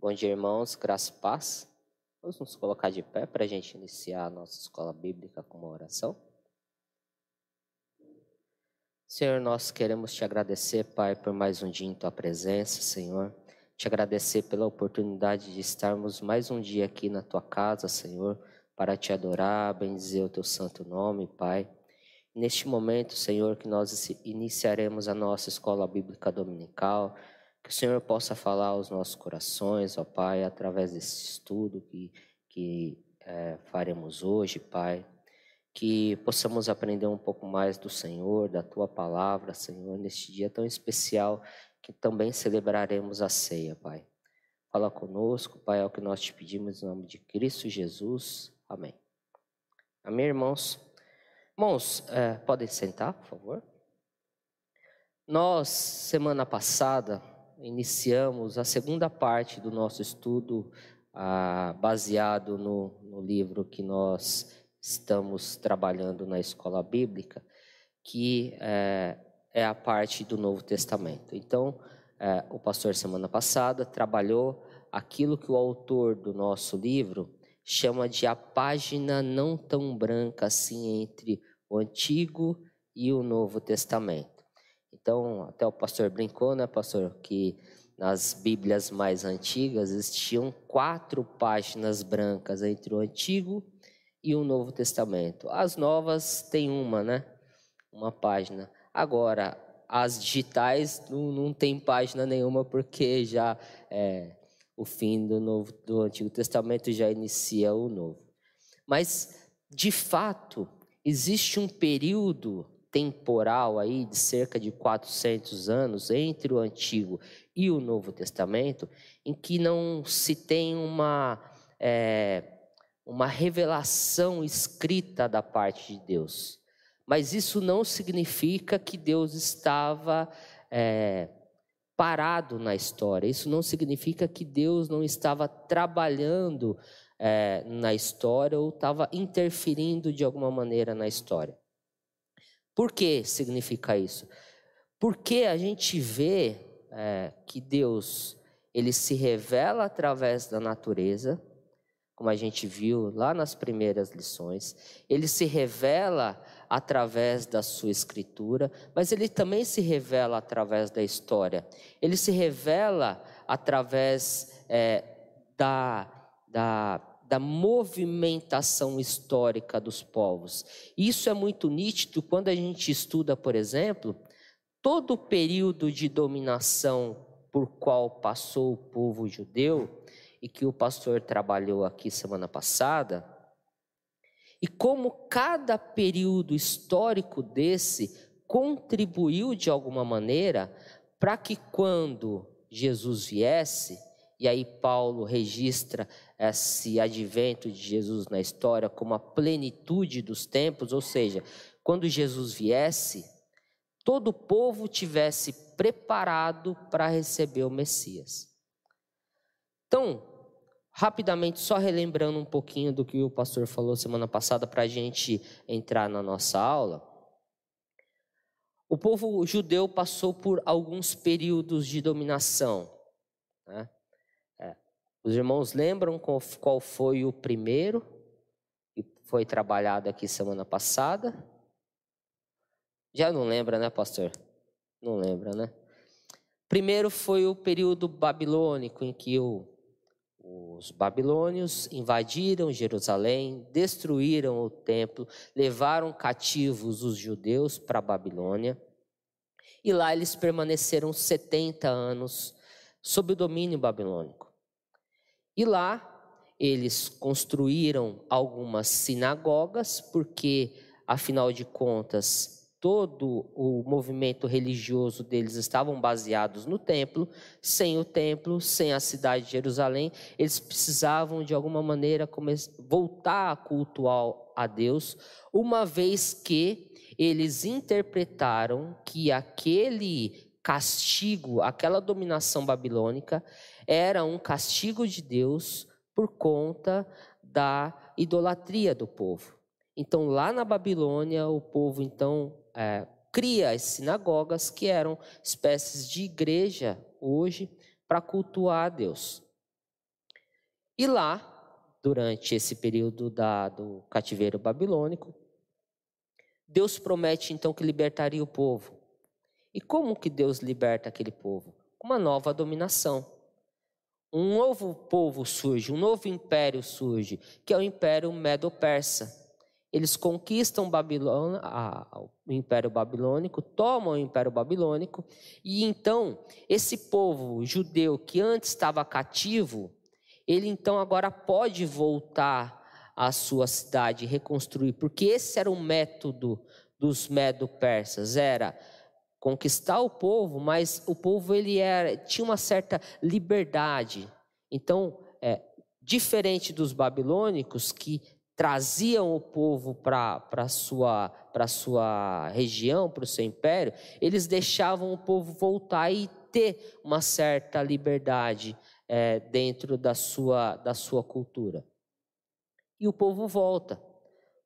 Bom dia, irmãos, graça e paz. Vamos nos colocar de pé para a gente iniciar a nossa escola bíblica com uma oração. Senhor, nós queremos te agradecer, Pai, por mais um dia em tua presença, Senhor. Te agradecer pela oportunidade de estarmos mais um dia aqui na tua casa, Senhor, para te adorar, bendizer o teu santo nome, Pai. Neste momento, Senhor, que nós iniciaremos a nossa escola bíblica dominical, que o Senhor possa falar aos nossos corações, ó Pai, através desse estudo que, que é, faremos hoje, Pai. Que possamos aprender um pouco mais do Senhor, da Tua palavra, Senhor, neste dia tão especial que também celebraremos a ceia, Pai. Fala conosco, Pai, é o que nós te pedimos em nome de Cristo Jesus. Amém. Amém, irmãos? Irmãos, é, podem sentar, por favor? Nós, semana passada, iniciamos a segunda parte do nosso estudo, ah, baseado no, no livro que nós estamos trabalhando na escola bíblica, que é, é a parte do Novo Testamento. Então, é, o pastor, semana passada, trabalhou aquilo que o autor do nosso livro chama de a página não tão branca assim entre o Antigo e o Novo Testamento. Então, até o pastor brincou, né, pastor, que nas Bíblias mais antigas existiam quatro páginas brancas entre o Antigo e o Novo Testamento. As novas têm uma, né? Uma página. Agora, as digitais não, não tem página nenhuma porque já é, o fim do, novo, do Antigo Testamento já inicia o Novo. Mas, de fato, existe um período temporal aí de cerca de 400 anos entre o Antigo e o Novo Testamento, em que não se tem uma, é, uma revelação escrita da parte de Deus. Mas isso não significa que Deus estava é, parado na história, isso não significa que Deus não estava trabalhando é, na história ou estava interferindo de alguma maneira na história. Por que significa isso? Porque a gente vê é, que Deus ele se revela através da natureza, como a gente viu lá nas primeiras lições, ele se revela através da sua escritura, mas ele também se revela através da história. Ele se revela através é, da, da da movimentação histórica dos povos. Isso é muito nítido quando a gente estuda, por exemplo, todo o período de dominação por qual passou o povo judeu e que o pastor trabalhou aqui semana passada, e como cada período histórico desse contribuiu de alguma maneira para que quando Jesus viesse, e aí Paulo registra esse advento de Jesus na história como a plenitude dos tempos, ou seja, quando Jesus viesse, todo o povo tivesse preparado para receber o Messias. Então, rapidamente, só relembrando um pouquinho do que o pastor falou semana passada para a gente entrar na nossa aula. O povo judeu passou por alguns períodos de dominação. Né? Os irmãos lembram qual foi o primeiro que foi trabalhado aqui semana passada? Já não lembra, né, pastor? Não lembra, né? Primeiro foi o período babilônico, em que o, os babilônios invadiram Jerusalém, destruíram o templo, levaram cativos os judeus para a Babilônia. E lá eles permaneceram 70 anos sob o domínio babilônico. E lá eles construíram algumas sinagogas, porque, afinal de contas, todo o movimento religioso deles estavam baseados no templo. Sem o templo, sem a cidade de Jerusalém, eles precisavam de alguma maneira voltar a cultuar a Deus, uma vez que eles interpretaram que aquele castigo, aquela dominação babilônica, era um castigo de Deus por conta da idolatria do povo. Então, lá na Babilônia, o povo então é, cria as sinagogas, que eram espécies de igreja hoje, para cultuar a Deus. E lá, durante esse período da, do cativeiro babilônico, Deus promete então que libertaria o povo. E como que Deus liberta aquele povo? Uma nova dominação. Um novo povo surge, um novo império surge, que é o Império Medo-Persa. Eles conquistam Babilônia, o Império Babilônico, tomam o Império Babilônico, e então esse povo judeu que antes estava cativo, ele então agora pode voltar à sua cidade, reconstruir, porque esse era o método dos Medo-Persas, era conquistar o povo, mas o povo ele era, tinha uma certa liberdade. Então, é, diferente dos babilônicos que traziam o povo para a sua, sua região, para o seu império, eles deixavam o povo voltar e ter uma certa liberdade é, dentro da sua, da sua cultura. E o povo volta.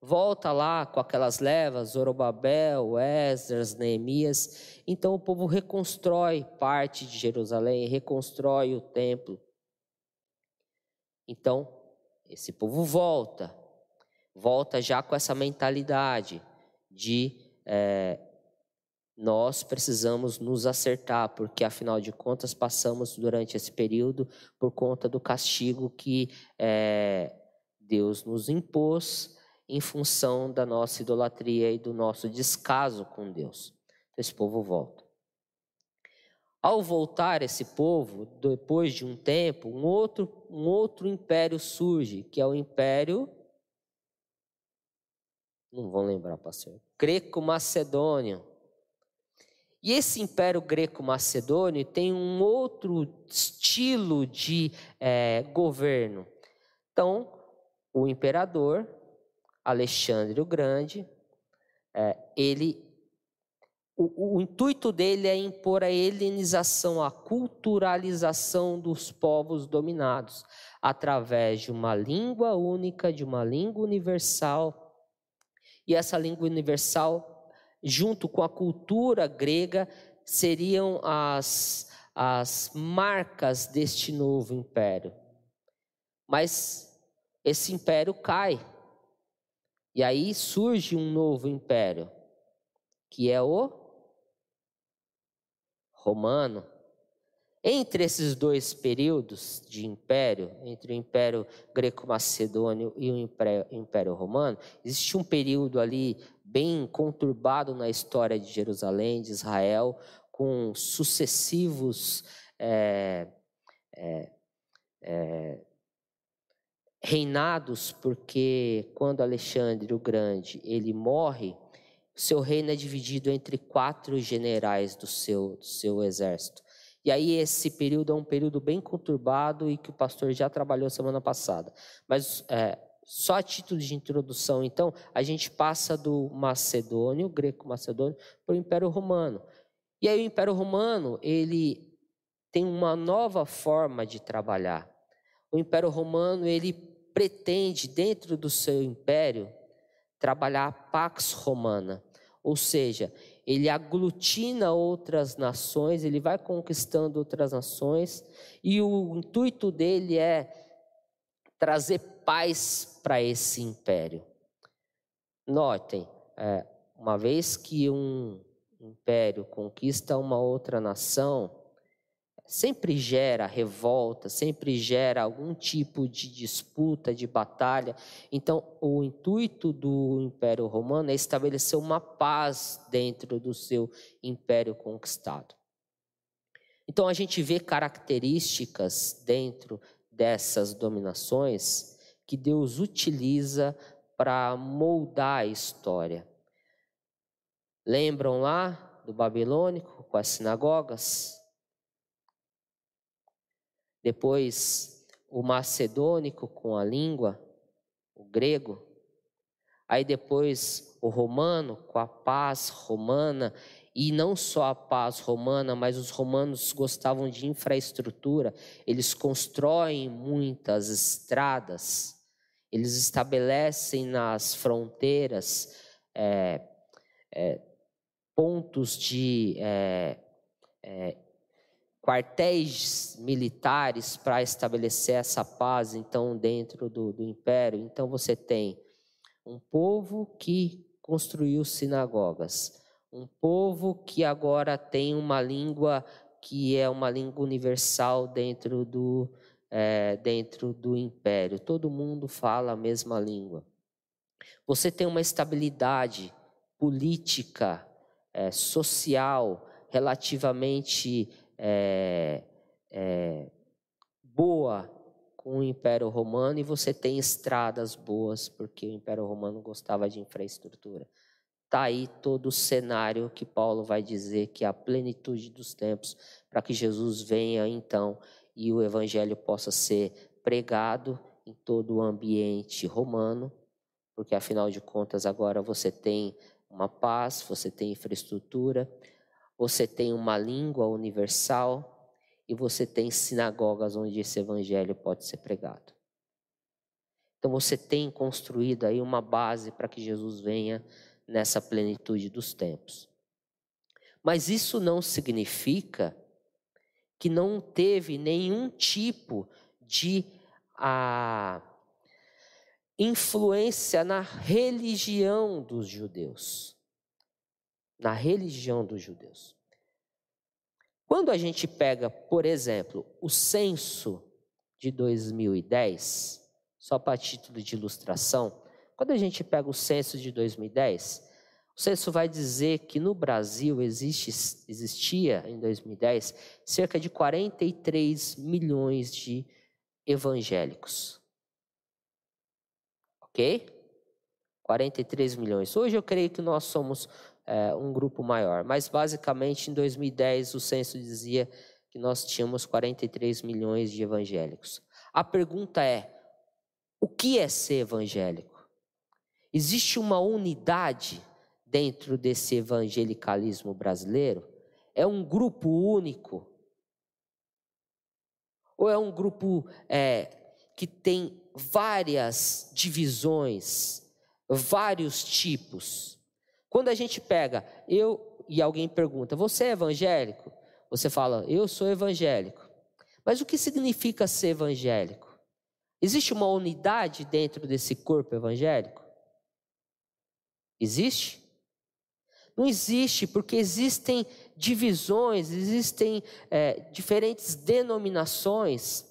Volta lá com aquelas levas, Zorobabel, Esdras, Neemias. Então o povo reconstrói parte de Jerusalém, reconstrói o templo. Então, esse povo volta volta já com essa mentalidade de é, nós precisamos nos acertar, porque afinal de contas passamos durante esse período por conta do castigo que é, Deus nos impôs em função da nossa idolatria e do nosso descaso com Deus. Esse povo volta. Ao voltar esse povo, depois de um tempo, um outro, um outro império surge, que é o império não vão lembrar, pastor. Greco-Macedônio. E esse Império Greco-Macedônio tem um outro estilo de é, governo. Então, o imperador Alexandre o Grande, é, ele, o, o intuito dele é impor a helenização, a culturalização dos povos dominados, através de uma língua única, de uma língua universal e essa língua universal, junto com a cultura grega, seriam as, as marcas deste novo império. Mas esse império cai. E aí surge um novo império, que é o romano. Entre esses dois períodos de império, entre o Império Greco-Macedônio e o Império, Romano, existe um período ali bem conturbado na história de Jerusalém, de Israel, com sucessivos é, é, é, reinados, porque quando Alexandre o Grande ele morre, seu reino é dividido entre quatro generais do seu, do seu exército. E aí esse período é um período bem conturbado e que o pastor já trabalhou semana passada. Mas é, só a título de introdução, então, a gente passa do macedônio, greco-macedônio, para o Império Romano. E aí o Império Romano, ele tem uma nova forma de trabalhar. O Império Romano, ele pretende, dentro do seu império, trabalhar a Pax Romana. Ou seja, ele aglutina outras nações, ele vai conquistando outras nações, e o intuito dele é trazer paz para esse império. Notem, é, uma vez que um império conquista uma outra nação, sempre gera revolta, sempre gera algum tipo de disputa, de batalha. Então, o intuito do Império Romano é estabelecer uma paz dentro do seu império conquistado. Então, a gente vê características dentro dessas dominações que Deus utiliza para moldar a história. Lembram lá do Babilônico com as sinagogas? Depois o macedônico com a língua, o grego, aí depois o romano com a paz romana, e não só a paz romana, mas os romanos gostavam de infraestrutura, eles constroem muitas estradas, eles estabelecem nas fronteiras é, é, pontos de é, quartéis militares para estabelecer essa paz, então, dentro do, do império. Então, você tem um povo que construiu sinagogas, um povo que agora tem uma língua que é uma língua universal dentro do, é, dentro do império. Todo mundo fala a mesma língua. Você tem uma estabilidade política, é, social, relativamente é, é, boa com o Império Romano e você tem estradas boas, porque o Império Romano gostava de infraestrutura. Está aí todo o cenário que Paulo vai dizer que é a plenitude dos tempos, para que Jesus venha então e o evangelho possa ser pregado em todo o ambiente romano, porque afinal de contas agora você tem uma paz, você tem infraestrutura, você tem uma língua universal e você tem sinagogas onde esse evangelho pode ser pregado. Então você tem construído aí uma base para que Jesus venha nessa plenitude dos tempos. Mas isso não significa que não teve nenhum tipo de a, influência na religião dos judeus. Na religião dos judeus. Quando a gente pega, por exemplo, o censo de 2010, só para título de ilustração, quando a gente pega o censo de 2010, o censo vai dizer que no Brasil existe, existia, em 2010, cerca de 43 milhões de evangélicos. Ok? 43 milhões. Hoje eu creio que nós somos é, um grupo maior, mas basicamente em 2010 o censo dizia que nós tínhamos 43 milhões de evangélicos. A pergunta é: o que é ser evangélico? Existe uma unidade dentro desse evangelicalismo brasileiro? É um grupo único? Ou é um grupo é, que tem várias divisões, vários tipos? Quando a gente pega, eu e alguém pergunta, você é evangélico? Você fala, eu sou evangélico. Mas o que significa ser evangélico? Existe uma unidade dentro desse corpo evangélico? Existe? Não existe, porque existem divisões, existem é, diferentes denominações.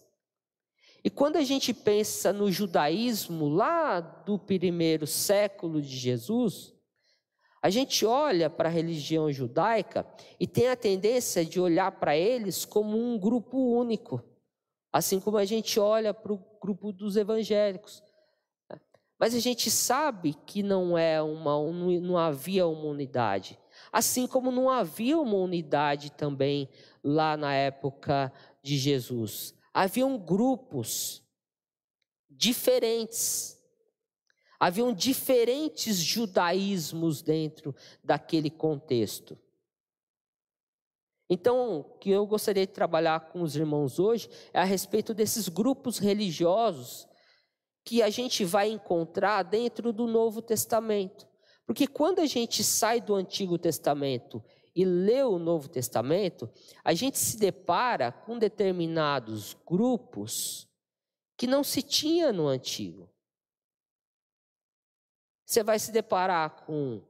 E quando a gente pensa no judaísmo lá do primeiro século de Jesus, a gente olha para a religião judaica e tem a tendência de olhar para eles como um grupo único, assim como a gente olha para o grupo dos evangélicos. Mas a gente sabe que não é uma, não havia uma unidade. Assim como não havia uma unidade também lá na época de Jesus. Haviam grupos diferentes. Haviam diferentes judaísmos dentro daquele contexto. Então, o que eu gostaria de trabalhar com os irmãos hoje é a respeito desses grupos religiosos que a gente vai encontrar dentro do Novo Testamento. Porque quando a gente sai do Antigo Testamento e lê o Novo Testamento, a gente se depara com determinados grupos que não se tinha no Antigo. Você vai se deparar com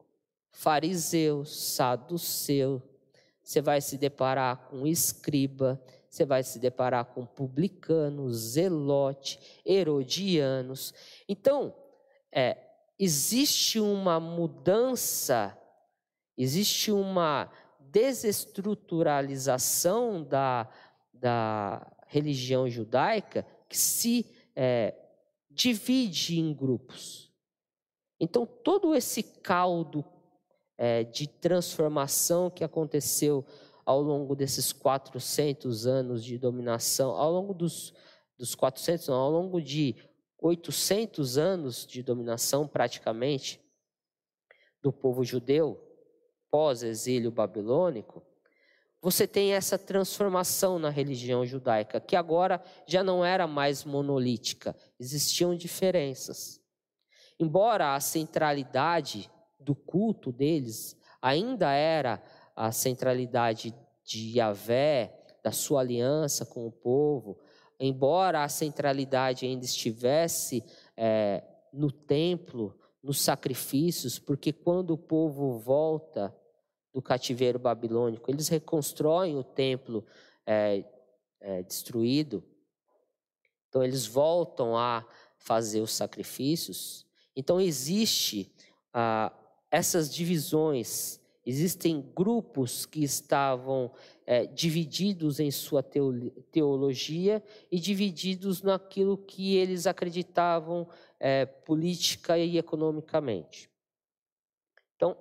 fariseus, saduceu, você vai se deparar com escriba, você vai se deparar com publicanos, zelote, herodianos. Então, é, existe uma mudança, existe uma desestruturalização da, da religião judaica que se é, divide em grupos. Então, todo esse caldo é, de transformação que aconteceu ao longo desses 400 anos de dominação, ao longo dos, dos 400, não, ao longo de 800 anos de dominação praticamente do povo judeu, pós-exílio babilônico, você tem essa transformação na religião judaica, que agora já não era mais monolítica, existiam diferenças. Embora a centralidade do culto deles ainda era a centralidade de Yahvé, da sua aliança com o povo, embora a centralidade ainda estivesse é, no templo, nos sacrifícios, porque quando o povo volta do cativeiro babilônico, eles reconstroem o templo é, é, destruído, então eles voltam a fazer os sacrifícios. Então existe ah, essas divisões, existem grupos que estavam é, divididos em sua teologia e divididos naquilo que eles acreditavam é, política e economicamente. Então,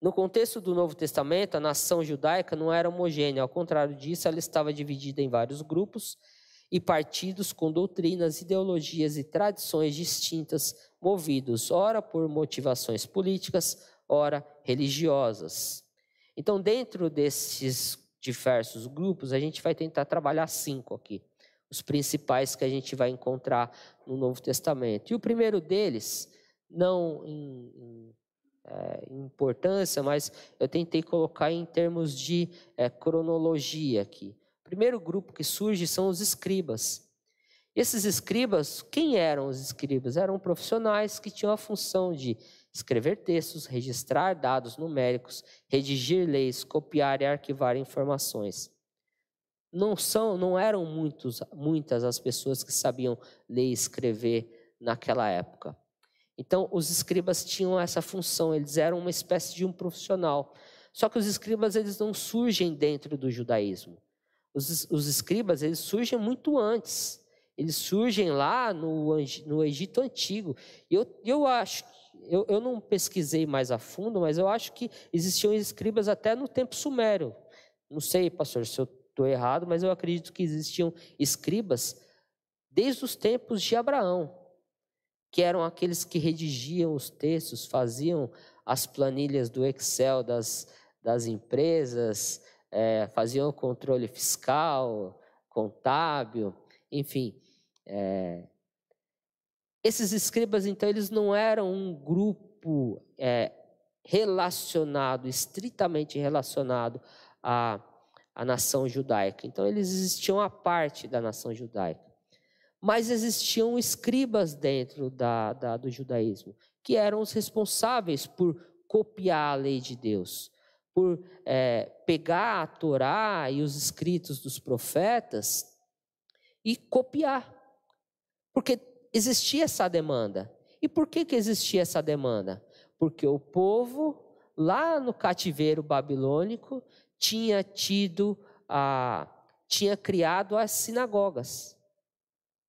no contexto do Novo Testamento, a nação judaica não era homogênea, ao contrário disso, ela estava dividida em vários grupos e partidos com doutrinas, ideologias e tradições distintas, movidos ora por motivações políticas, ora religiosas. Então, dentro desses diversos grupos, a gente vai tentar trabalhar cinco aqui, os principais que a gente vai encontrar no Novo Testamento. E o primeiro deles, não em, em é, importância, mas eu tentei colocar em termos de é, cronologia aqui. O primeiro grupo que surge são os escribas. Esses escribas, quem eram os escribas? Eram profissionais que tinham a função de escrever textos, registrar dados numéricos, redigir leis, copiar e arquivar informações. Não são, não eram muitos, muitas as pessoas que sabiam ler e escrever naquela época. Então, os escribas tinham essa função, eles eram uma espécie de um profissional. Só que os escribas eles não surgem dentro do judaísmo. Os, os escribas eles surgem muito antes. Eles surgem lá no, no Egito Antigo. E eu, eu acho, eu, eu não pesquisei mais a fundo, mas eu acho que existiam escribas até no tempo sumério. Não sei, pastor, se eu estou errado, mas eu acredito que existiam escribas desde os tempos de Abraão que eram aqueles que redigiam os textos, faziam as planilhas do Excel das, das empresas, é, faziam o controle fiscal, contábil, enfim. É, esses escribas, então, eles não eram um grupo é, relacionado, estritamente relacionado à, à nação judaica. Então, eles existiam à parte da nação judaica mas existiam escribas dentro da, da, do judaísmo, que eram os responsáveis por copiar a lei de Deus, por é, pegar a Torá e os escritos dos profetas e copiar. Porque existia essa demanda. E por que, que existia essa demanda? Porque o povo, lá no cativeiro babilônico, tinha tido a. tinha criado as sinagogas.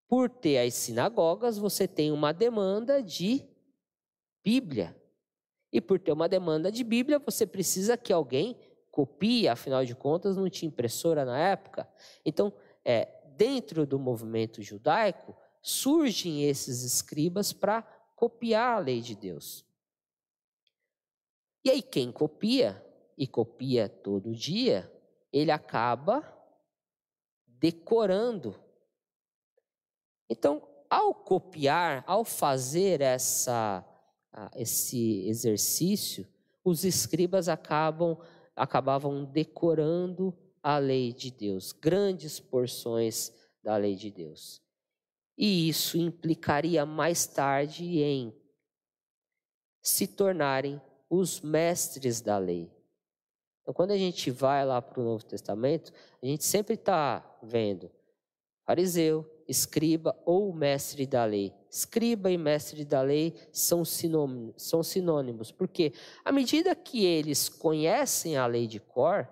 Por ter as sinagogas, você tem uma demanda de Bíblia. E por ter uma demanda de Bíblia, você precisa que alguém copie, afinal de contas, não tinha impressora na época. Então, é, dentro do movimento judaico, surgem esses escribas para copiar a lei de Deus. E aí, quem copia, e copia todo dia, ele acaba decorando então, ao copiar, ao fazer essa, esse exercício, os escribas acabam, acabavam decorando a lei de Deus, grandes porções da lei de Deus. E isso implicaria mais tarde em se tornarem os mestres da lei. Então, quando a gente vai lá para o Novo Testamento, a gente sempre está vendo fariseu, escriba ou mestre da lei. Escriba e mestre da lei são sinônimos, são sinônimos, porque à medida que eles conhecem a lei de cor,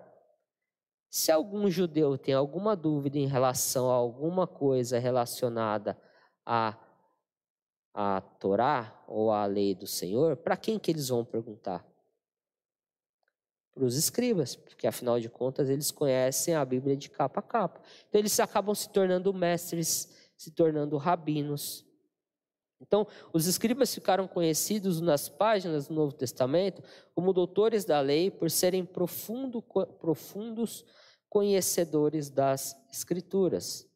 se algum judeu tem alguma dúvida em relação a alguma coisa relacionada a a Torá ou a lei do Senhor, para quem que eles vão perguntar? para os escribas, porque afinal de contas eles conhecem a Bíblia de capa a capa. Então eles acabam se tornando mestres, se tornando rabinos. Então, os escribas ficaram conhecidos nas páginas do Novo Testamento como doutores da lei por serem profundo, profundos conhecedores das Escrituras.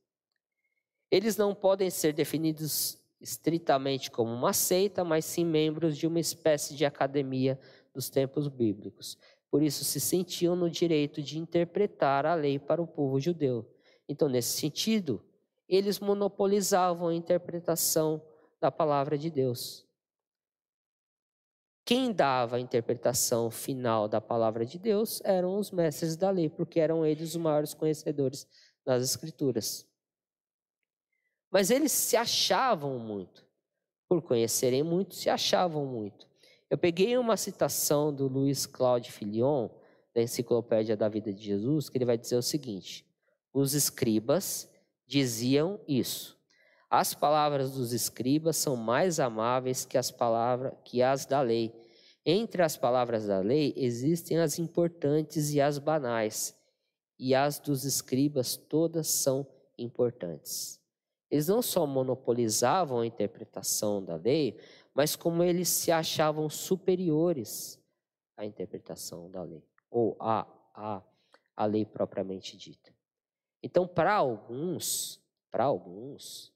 Eles não podem ser definidos estritamente como uma seita, mas sim membros de uma espécie de academia dos tempos bíblicos. Por isso se sentiam no direito de interpretar a lei para o povo judeu. Então, nesse sentido, eles monopolizavam a interpretação da palavra de Deus. Quem dava a interpretação final da palavra de Deus eram os mestres da lei, porque eram eles os maiores conhecedores das Escrituras. Mas eles se achavam muito. Por conhecerem muito, se achavam muito. Eu peguei uma citação do Luiz Claude Filion, da Enciclopédia da Vida de Jesus, que ele vai dizer o seguinte: os escribas diziam isso. As palavras dos escribas são mais amáveis que as palavras que as da lei. Entre as palavras da lei existem as importantes e as banais, e as dos escribas todas são importantes. Eles não só monopolizavam a interpretação da lei, mas como eles se achavam superiores à interpretação da lei, ou à, à, à lei propriamente dita. Então, para alguns, para alguns,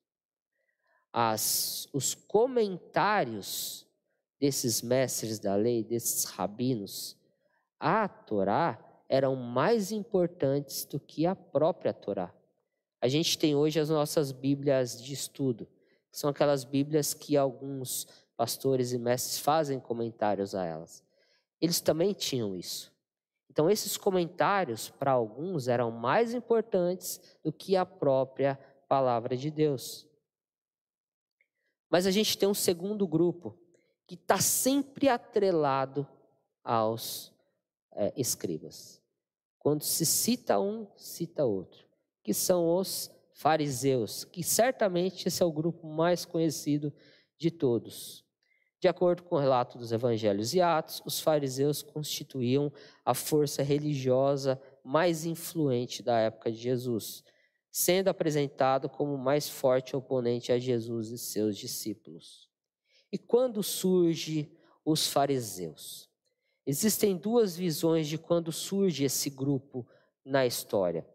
as, os comentários desses mestres da lei, desses rabinos, à Torá eram mais importantes do que a própria Torá. A gente tem hoje as nossas Bíblias de estudo, que são aquelas Bíblias que alguns pastores e mestres fazem comentários a elas. Eles também tinham isso. Então, esses comentários, para alguns, eram mais importantes do que a própria palavra de Deus. Mas a gente tem um segundo grupo que está sempre atrelado aos é, escribas. Quando se cita um, cita outro, que são os fariseus, que certamente esse é o grupo mais conhecido de todos. De acordo com o relato dos evangelhos e atos, os fariseus constituíam a força religiosa mais influente da época de Jesus sendo apresentado como o mais forte oponente a Jesus e seus discípulos. E quando surge os fariseus? Existem duas visões de quando surge esse grupo na história.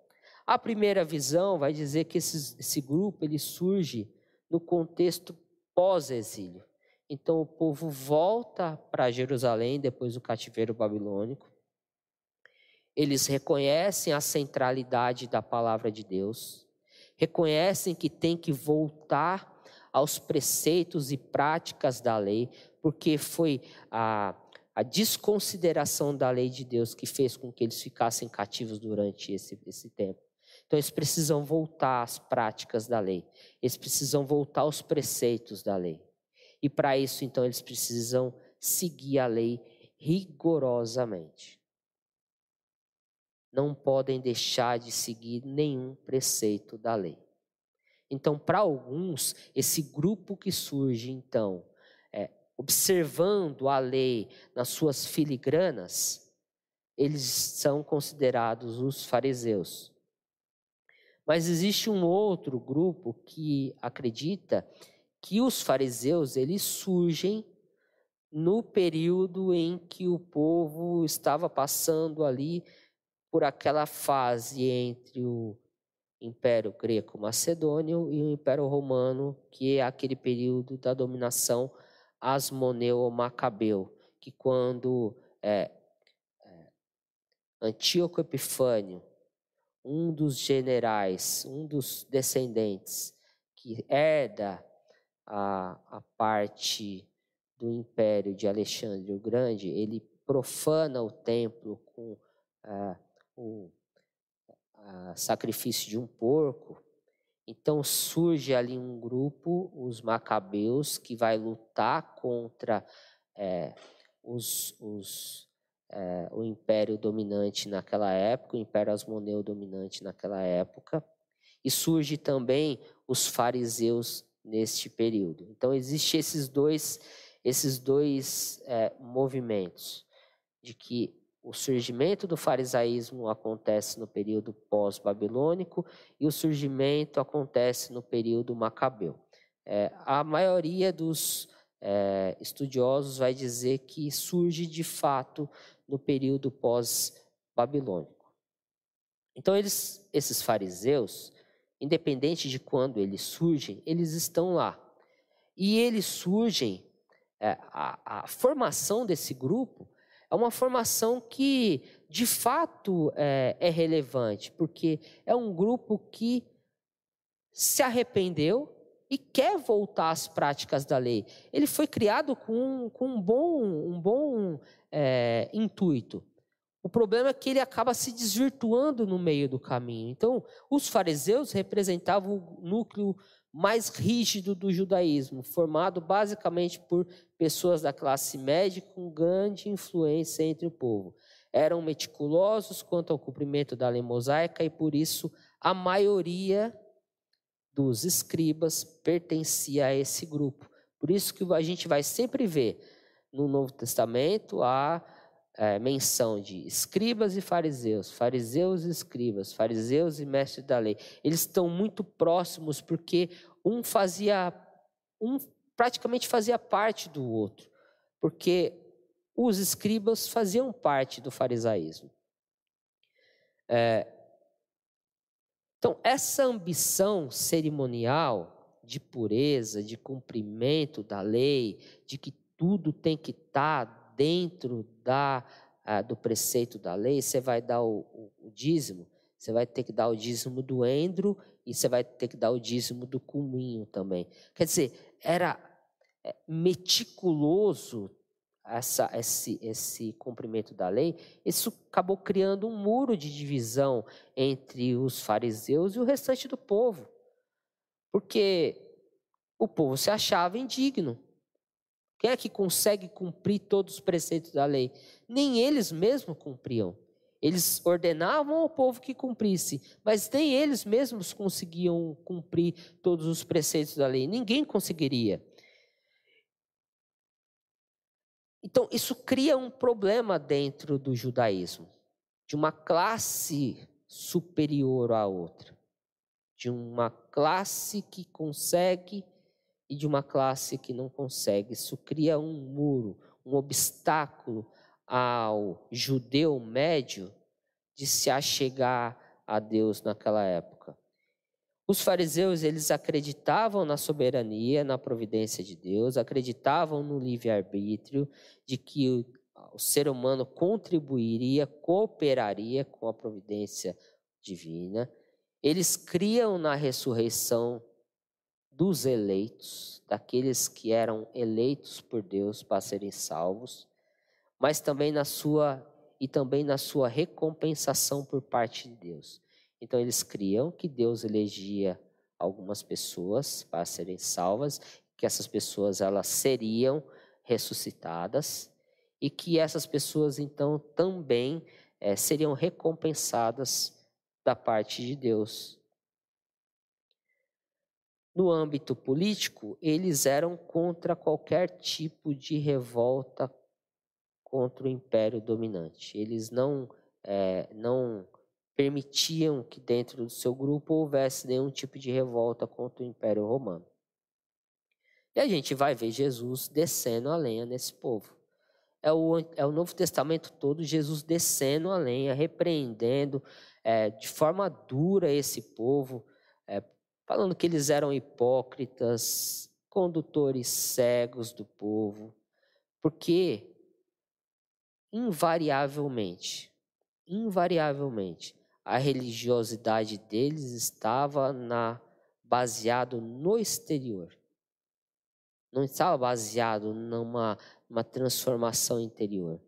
A primeira visão vai dizer que esse, esse grupo ele surge no contexto pós-exílio. Então o povo volta para Jerusalém depois do cativeiro babilônico eles reconhecem a centralidade da palavra de Deus, reconhecem que tem que voltar aos preceitos e práticas da lei, porque foi a, a desconsideração da lei de Deus que fez com que eles ficassem cativos durante esse, esse tempo. Então, eles precisam voltar às práticas da lei, eles precisam voltar aos preceitos da lei. E para isso, então, eles precisam seguir a lei rigorosamente não podem deixar de seguir nenhum preceito da lei. Então, para alguns, esse grupo que surge, então, é, observando a lei nas suas filigranas, eles são considerados os fariseus. Mas existe um outro grupo que acredita que os fariseus eles surgem no período em que o povo estava passando ali por aquela fase entre o Império Greco-Macedônio e o Império Romano, que é aquele período da dominação asmoneu-macabeu, que quando é, é, Antíoco Epifânio, um dos generais, um dos descendentes que herda a, a parte do império de Alexandre o Grande, ele profana o templo com é, o sacrifício de um porco. Então surge ali um grupo, os macabeus, que vai lutar contra é, os, os, é, o império dominante naquela época, o império asmoneu dominante naquela época. E surge também os fariseus neste período. Então existe esses dois, esses dois é, movimentos de que o surgimento do farisaísmo acontece no período pós-babilônico e o surgimento acontece no período macabeu. É, a maioria dos é, estudiosos vai dizer que surge de fato no período pós-babilônico. Então, eles, esses fariseus, independente de quando eles surgem, eles estão lá. E eles surgem, é, a, a formação desse grupo é uma formação que, de fato, é, é relevante, porque é um grupo que se arrependeu e quer voltar às práticas da lei. Ele foi criado com, com um bom, um bom é, intuito. O problema é que ele acaba se desvirtuando no meio do caminho. Então, os fariseus representavam o núcleo mais rígido do judaísmo, formado basicamente por pessoas da classe média com grande influência entre o povo. Eram meticulosos quanto ao cumprimento da lei mosaica e por isso a maioria dos escribas pertencia a esse grupo. Por isso que a gente vai sempre ver no Novo Testamento a é, menção de escribas e fariseus, fariseus e escribas, fariseus e mestres da lei. Eles estão muito próximos porque um fazia, um praticamente fazia parte do outro, porque os escribas faziam parte do farisaísmo. É, então, essa ambição cerimonial de pureza, de cumprimento da lei, de que tudo tem que estar tá dentro da, ah, do preceito da lei, você vai dar o, o, o, dízimo, você vai ter que dar o dízimo do endro e você vai ter que dar o dízimo do cuminho também. Quer dizer, era é, meticuloso essa, esse, esse cumprimento da lei, isso acabou criando um muro de divisão entre os fariseus e o restante do povo. Porque o povo se achava indigno. Quem é que consegue cumprir todos os preceitos da lei? Nem eles mesmos cumpriam. Eles ordenavam ao povo que cumprisse, mas nem eles mesmos conseguiam cumprir todos os preceitos da lei. Ninguém conseguiria. Então, isso cria um problema dentro do judaísmo, de uma classe superior à outra, de uma classe que consegue e de uma classe que não consegue. Isso cria um muro, um obstáculo ao judeu médio de se achegar a Deus naquela época. Os fariseus, eles acreditavam na soberania, na providência de Deus, acreditavam no livre-arbítrio, de que o, o ser humano contribuiria, cooperaria com a providência divina. Eles criam na ressurreição dos eleitos, daqueles que eram eleitos por Deus para serem salvos, mas também na sua e também na sua recompensação por parte de Deus. Então eles criam que Deus elegia algumas pessoas para serem salvas, que essas pessoas elas seriam ressuscitadas e que essas pessoas então também é, seriam recompensadas da parte de Deus. No âmbito político, eles eram contra qualquer tipo de revolta contra o império dominante. Eles não, é, não permitiam que dentro do seu grupo houvesse nenhum tipo de revolta contra o Império Romano. E a gente vai ver Jesus descendo a lenha nesse povo. É o, é o Novo Testamento todo, Jesus descendo a lenha, repreendendo é, de forma dura esse povo, falando que eles eram hipócritas, condutores cegos do povo, porque invariavelmente, invariavelmente, a religiosidade deles estava na baseado no exterior. Não estava baseado numa uma transformação interior.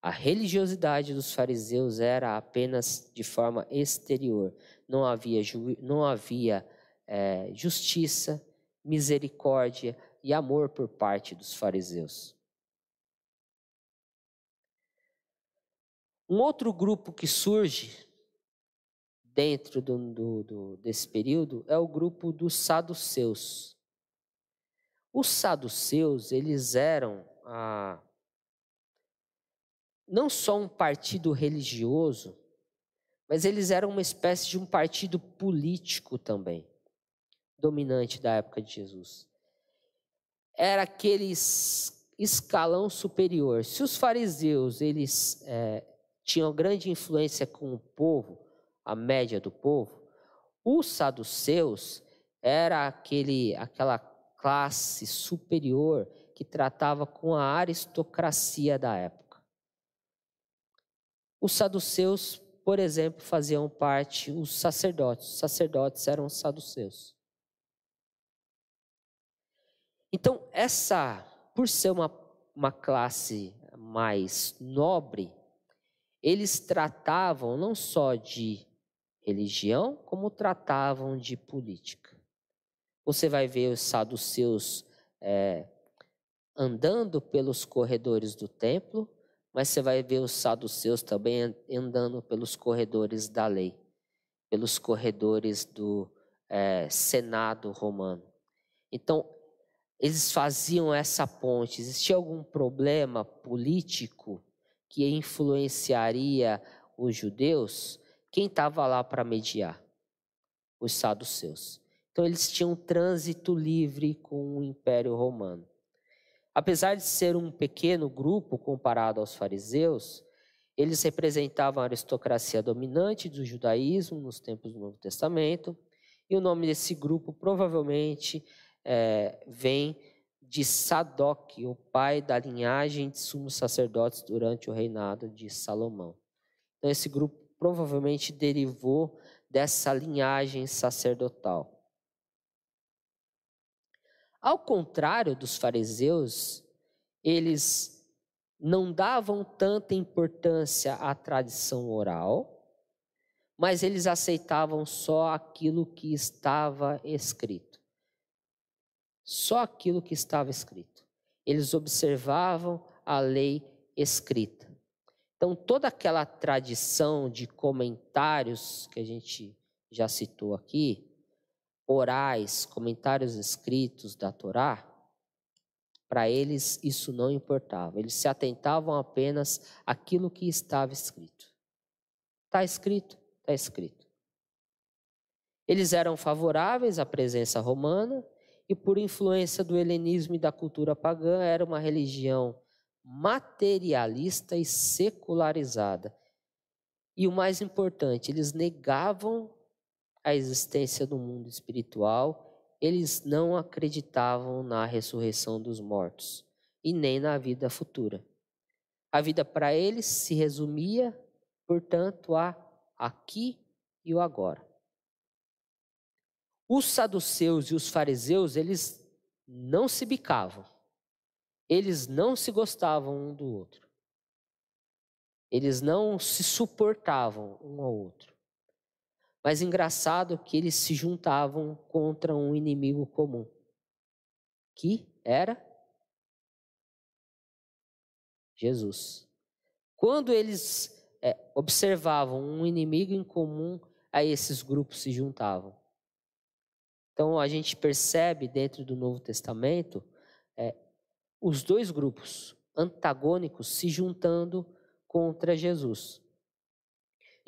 A religiosidade dos fariseus era apenas de forma exterior. Não havia, não havia é, justiça, misericórdia e amor por parte dos fariseus. Um outro grupo que surge dentro do, do, do, desse período é o grupo dos saduceus. Os saduceus, eles eram ah, não só um partido religioso, mas eles eram uma espécie de um partido político também, dominante da época de Jesus. Era aquele escalão superior. Se os fariseus eles é, tinham grande influência com o povo, a média do povo, os saduceus era aquele, aquela classe superior que tratava com a aristocracia da época. Os saduceus, por exemplo, faziam parte os sacerdotes. Os sacerdotes eram os saduceus. Então, essa, por ser uma, uma classe mais nobre, eles tratavam não só de religião, como tratavam de política. Você vai ver os saduceus é, andando pelos corredores do templo, mas você vai ver os saduceus também andando pelos corredores da lei, pelos corredores do é, Senado romano. Então, eles faziam essa ponte. Existia algum problema político que influenciaria os judeus? Quem estava lá para mediar? Os saduceus. Então, eles tinham trânsito livre com o Império Romano. Apesar de ser um pequeno grupo comparado aos fariseus, eles representavam a aristocracia dominante do judaísmo nos tempos do Novo Testamento, e o nome desse grupo provavelmente é, vem de Sadoc, o pai da linhagem de sumos sacerdotes durante o reinado de Salomão. Então, esse grupo provavelmente derivou dessa linhagem sacerdotal. Ao contrário dos fariseus, eles não davam tanta importância à tradição oral, mas eles aceitavam só aquilo que estava escrito. Só aquilo que estava escrito. Eles observavam a lei escrita. Então, toda aquela tradição de comentários que a gente já citou aqui, orais, comentários escritos da Torá, para eles isso não importava. Eles se atentavam apenas àquilo que estava escrito. Está escrito, está escrito. Eles eram favoráveis à presença romana e, por influência do helenismo e da cultura pagã, era uma religião materialista e secularizada. E o mais importante, eles negavam a existência do mundo espiritual, eles não acreditavam na ressurreição dos mortos e nem na vida futura. A vida para eles se resumia, portanto, a aqui e o agora. Os saduceus e os fariseus, eles não se bicavam. Eles não se gostavam um do outro. Eles não se suportavam um ao outro. Mas engraçado que eles se juntavam contra um inimigo comum, que era Jesus. Quando eles é, observavam um inimigo em comum, aí esses grupos se juntavam. Então a gente percebe dentro do Novo Testamento é, os dois grupos antagônicos se juntando contra Jesus.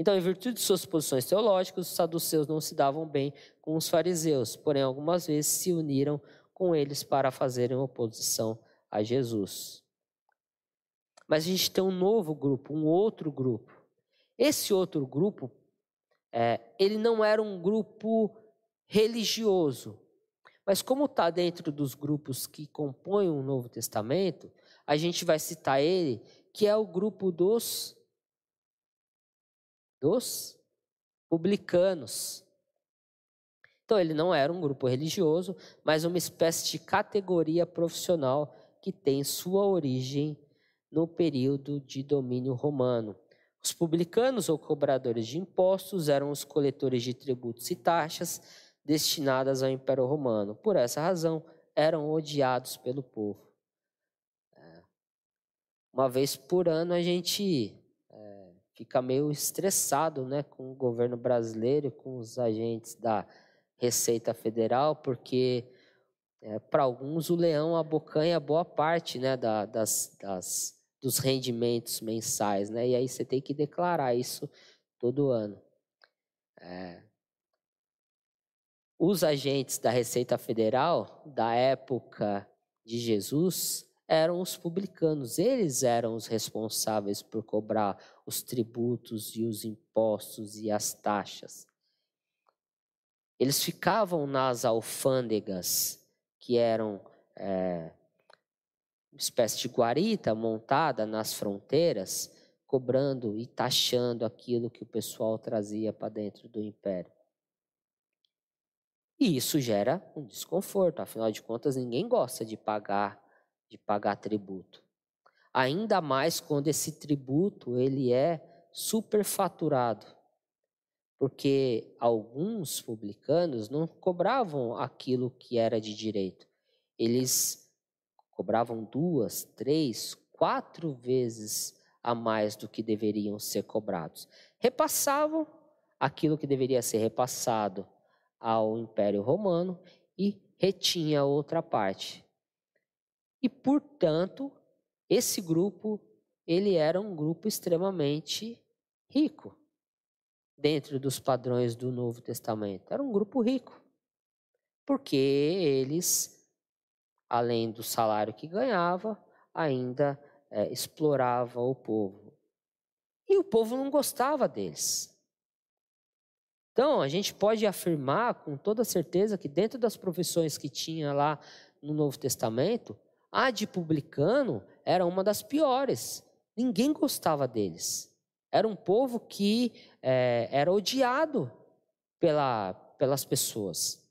Então, em virtude de suas posições teológicas, os saduceus não se davam bem com os fariseus, porém, algumas vezes se uniram com eles para fazerem oposição a Jesus. Mas a gente tem um novo grupo, um outro grupo. Esse outro grupo, é, ele não era um grupo religioso, mas como está dentro dos grupos que compõem o Novo Testamento, a gente vai citar ele, que é o grupo dos dos publicanos. Então, ele não era um grupo religioso, mas uma espécie de categoria profissional que tem sua origem no período de domínio romano. Os publicanos ou cobradores de impostos eram os coletores de tributos e taxas destinadas ao Império Romano. Por essa razão, eram odiados pelo povo. É. Uma vez por ano a gente fica meio estressado né, com o governo brasileiro, com os agentes da Receita Federal, porque é, para alguns o leão abocanha boa parte né, da, das, das, dos rendimentos mensais, né, e aí você tem que declarar isso todo ano. É, os agentes da Receita Federal, da época de Jesus, eram os publicanos, eles eram os responsáveis por cobrar os tributos e os impostos e as taxas. Eles ficavam nas alfândegas, que eram é, uma espécie de guarita montada nas fronteiras, cobrando e taxando aquilo que o pessoal trazia para dentro do império. E isso gera um desconforto, afinal de contas, ninguém gosta de pagar de pagar tributo. Ainda mais quando esse tributo ele é superfaturado. Porque alguns publicanos não cobravam aquilo que era de direito. Eles cobravam duas, três, quatro vezes a mais do que deveriam ser cobrados. Repassavam aquilo que deveria ser repassado ao Império Romano e retinha outra parte. E, portanto, esse grupo, ele era um grupo extremamente rico dentro dos padrões do Novo Testamento. Era um grupo rico. Porque eles, além do salário que ganhava, ainda é, explorava o povo. E o povo não gostava deles. Então, a gente pode afirmar com toda certeza que dentro das profissões que tinha lá no Novo Testamento, a de publicano era uma das piores. Ninguém gostava deles. Era um povo que é, era odiado pela, pelas pessoas.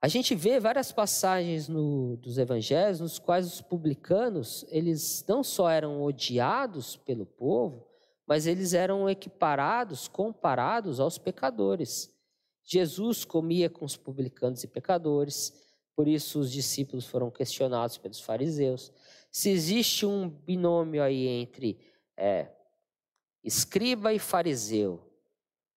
A gente vê várias passagens no, dos evangelhos nos quais os publicanos, eles não só eram odiados pelo povo, mas eles eram equiparados, comparados aos pecadores. Jesus comia com os publicanos e pecadores, por isso os discípulos foram questionados pelos fariseus. Se existe um binômio aí entre é, escriba e fariseu,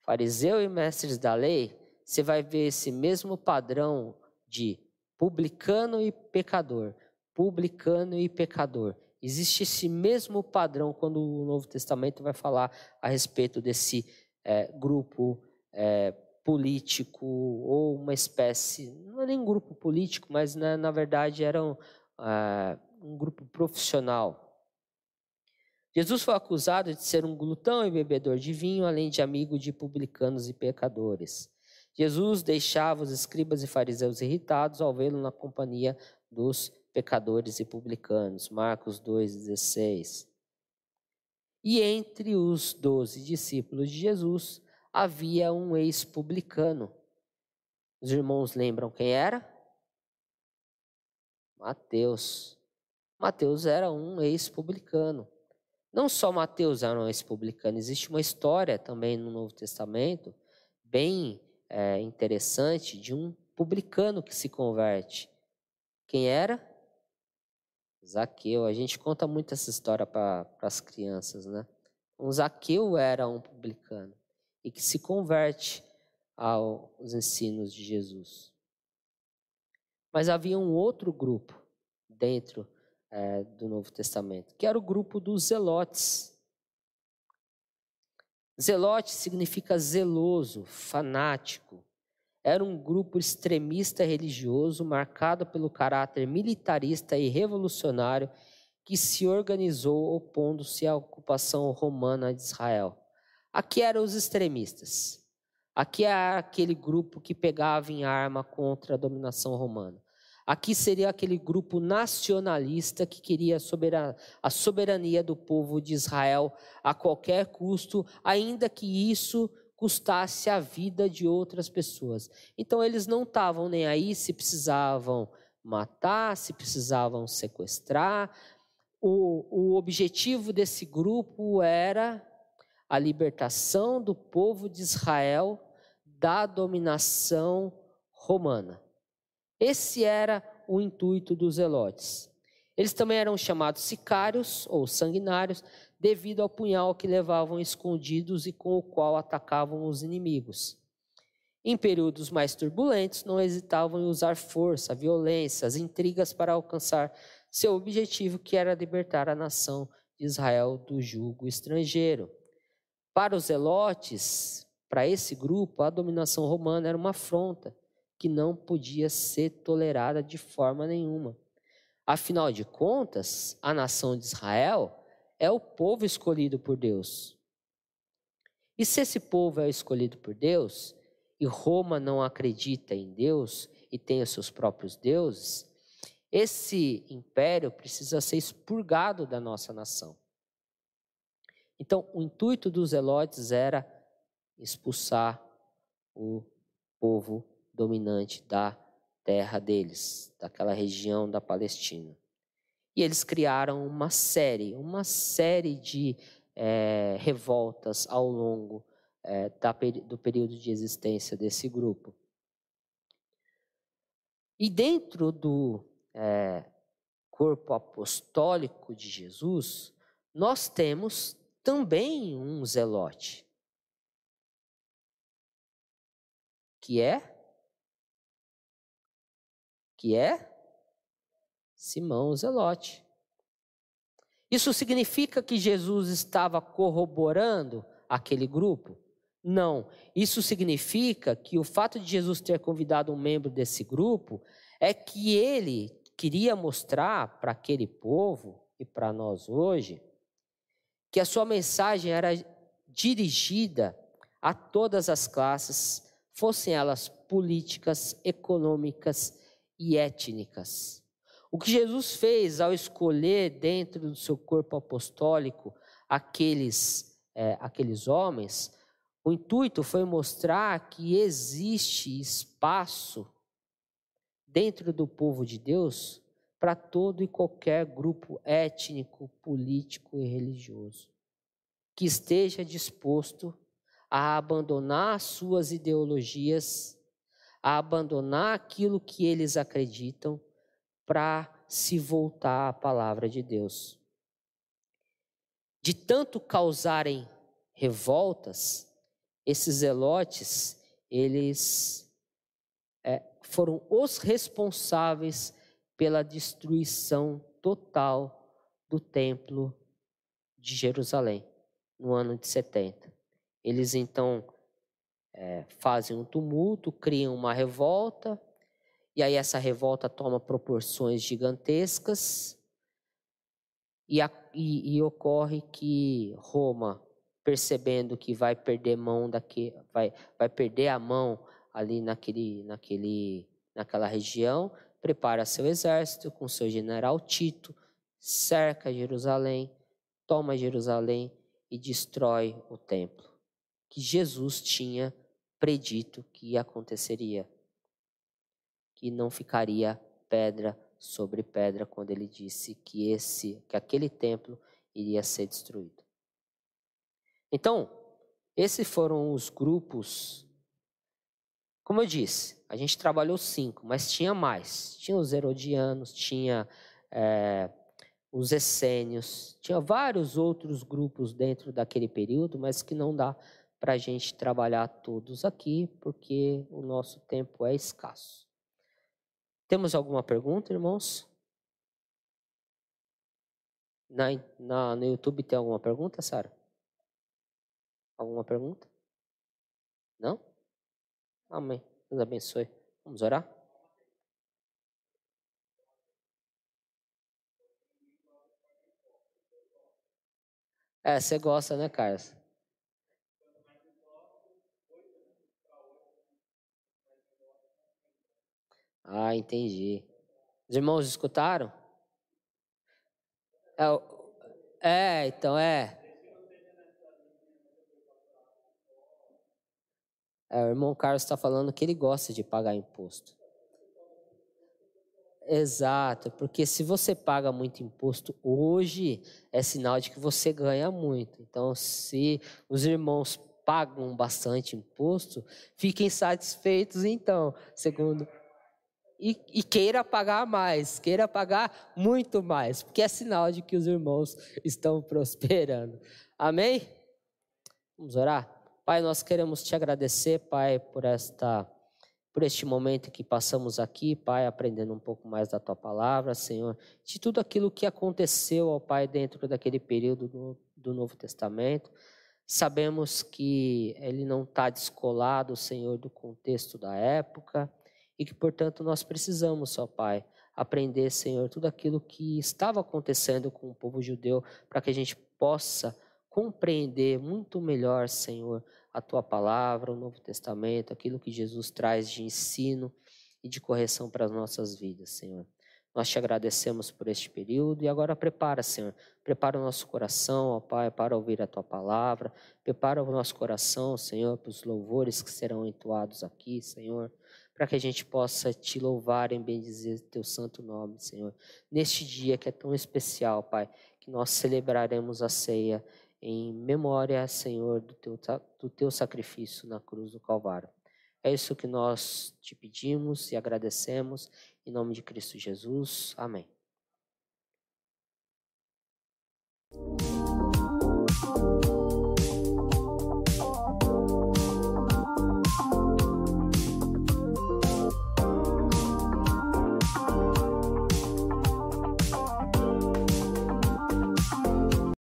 fariseu e mestres da lei, você vai ver esse mesmo padrão de publicano e pecador, publicano e pecador. Existe esse mesmo padrão quando o Novo Testamento vai falar a respeito desse é, grupo é, político ou uma espécie, não é nem um grupo político, mas na, na verdade era um, uh, um grupo profissional. Jesus foi acusado de ser um glutão e bebedor de vinho, além de amigo de publicanos e pecadores. Jesus deixava os escribas e fariseus irritados ao vê-lo na companhia dos pecadores e publicanos. Marcos 2,16. E entre os doze discípulos de Jesus havia um ex-publicano. Os irmãos lembram quem era? Mateus. Mateus era um ex-publicano. Não só Mateus era um ex-publicano, existe uma história também no Novo Testamento bem é, interessante de um publicano que se converte. Quem era? Zaqueu. A gente conta muito essa história para as crianças, né? Um Zaqueu era um publicano e que se converte aos ensinos de Jesus. Mas havia um outro grupo dentro é, do Novo Testamento, que era o grupo dos zelotes. Zelote significa zeloso, fanático, era um grupo extremista religioso marcado pelo caráter militarista e revolucionário que se organizou opondo-se à ocupação romana de Israel. Aqui eram os extremistas. Aqui era aquele grupo que pegava em arma contra a dominação romana. Aqui seria aquele grupo nacionalista que queria a soberania do povo de Israel a qualquer custo, ainda que isso custasse a vida de outras pessoas. Então eles não estavam nem aí se precisavam matar, se precisavam sequestrar. O, o objetivo desse grupo era a libertação do povo de Israel da dominação romana. Esse era o intuito dos zelotes. Eles também eram chamados sicários ou sanguinários, devido ao punhal que levavam escondidos e com o qual atacavam os inimigos. Em períodos mais turbulentos, não hesitavam em usar força, violência, as intrigas para alcançar seu objetivo, que era libertar a nação de Israel do jugo estrangeiro. Para os zelotes, para esse grupo, a dominação romana era uma afronta que não podia ser tolerada de forma nenhuma. Afinal de contas, a nação de Israel é o povo escolhido por Deus. E se esse povo é escolhido por Deus, e Roma não acredita em Deus e tem os seus próprios deuses, esse império precisa ser expurgado da nossa nação. Então, o intuito dos Zelotes era expulsar o povo dominante da terra deles, daquela região da Palestina. E eles criaram uma série, uma série de é, revoltas ao longo é, da, do período de existência desse grupo. E dentro do é, corpo apostólico de Jesus, nós temos também um zelote, que é que é Simão Zelote. Isso significa que Jesus estava corroborando aquele grupo? Não. Isso significa que o fato de Jesus ter convidado um membro desse grupo é que ele queria mostrar para aquele povo e para nós hoje que a sua mensagem era dirigida a todas as classes, fossem elas políticas, econômicas e étnicas. O que Jesus fez ao escolher dentro do seu corpo apostólico aqueles, é, aqueles homens, o intuito foi mostrar que existe espaço dentro do povo de Deus para todo e qualquer grupo étnico, político e religioso que esteja disposto a abandonar suas ideologias, a abandonar aquilo que eles acreditam para se voltar à palavra de Deus. De tanto causarem revoltas, esses zelotes, eles é, foram os responsáveis pela destruição total do templo de Jerusalém, no ano de 70. Eles então é, fazem um tumulto, criam uma revolta, e aí essa revolta toma proporções gigantescas, e, a, e, e ocorre que Roma, percebendo que vai perder mão daqui, vai, vai perder a mão ali naquele, naquele, naquela região, prepara seu exército com seu general Tito, cerca Jerusalém, toma Jerusalém e destrói o templo que Jesus tinha predito que aconteceria, que não ficaria pedra sobre pedra quando ele disse que esse, que aquele templo iria ser destruído. Então, esses foram os grupos como eu disse, a gente trabalhou cinco, mas tinha mais. Tinha os Herodianos, tinha é, os essênios, tinha vários outros grupos dentro daquele período, mas que não dá para a gente trabalhar todos aqui, porque o nosso tempo é escasso. Temos alguma pergunta, irmãos? Na, na, no YouTube tem alguma pergunta, Sara? Alguma pergunta? Não? Amém. Deus abençoe. Vamos orar? É, você gosta, né, Carlos? Ah, entendi. Os irmãos escutaram? É, é então é. É, o irmão Carlos está falando que ele gosta de pagar imposto. Exato, porque se você paga muito imposto hoje, é sinal de que você ganha muito. Então, se os irmãos pagam bastante imposto, fiquem satisfeitos, então, segundo. E, e queira pagar mais, queira pagar muito mais, porque é sinal de que os irmãos estão prosperando. Amém? Vamos orar? Pai, nós queremos te agradecer, Pai, por esta por este momento que passamos aqui, Pai, aprendendo um pouco mais da tua palavra, Senhor, de tudo aquilo que aconteceu, ó Pai, dentro daquele período do, do Novo Testamento. Sabemos que ele não está descolado, Senhor, do contexto da época e que, portanto, nós precisamos, ó Pai, aprender, Senhor, tudo aquilo que estava acontecendo com o povo judeu para que a gente possa compreender muito melhor, Senhor, a tua palavra, o Novo Testamento, aquilo que Jesus traz de ensino e de correção para as nossas vidas, Senhor. Nós te agradecemos por este período e agora prepara, Senhor, prepara o nosso coração, ó Pai, para ouvir a tua palavra. Prepara o nosso coração, Senhor, para os louvores que serão entoados aqui, Senhor, para que a gente possa te louvar e bendizer teu santo nome, Senhor. Neste dia que é tão especial, Pai, que nós celebraremos a ceia em memória, Senhor, do teu, do teu sacrifício na cruz do Calvário. É isso que nós te pedimos e agradecemos, em nome de Cristo Jesus. Amém.